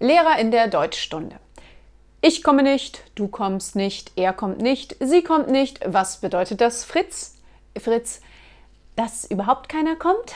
Lehrer in der Deutschstunde. Ich komme nicht, du kommst nicht, er kommt nicht, sie kommt nicht. Was bedeutet das, Fritz? Fritz, dass überhaupt keiner kommt?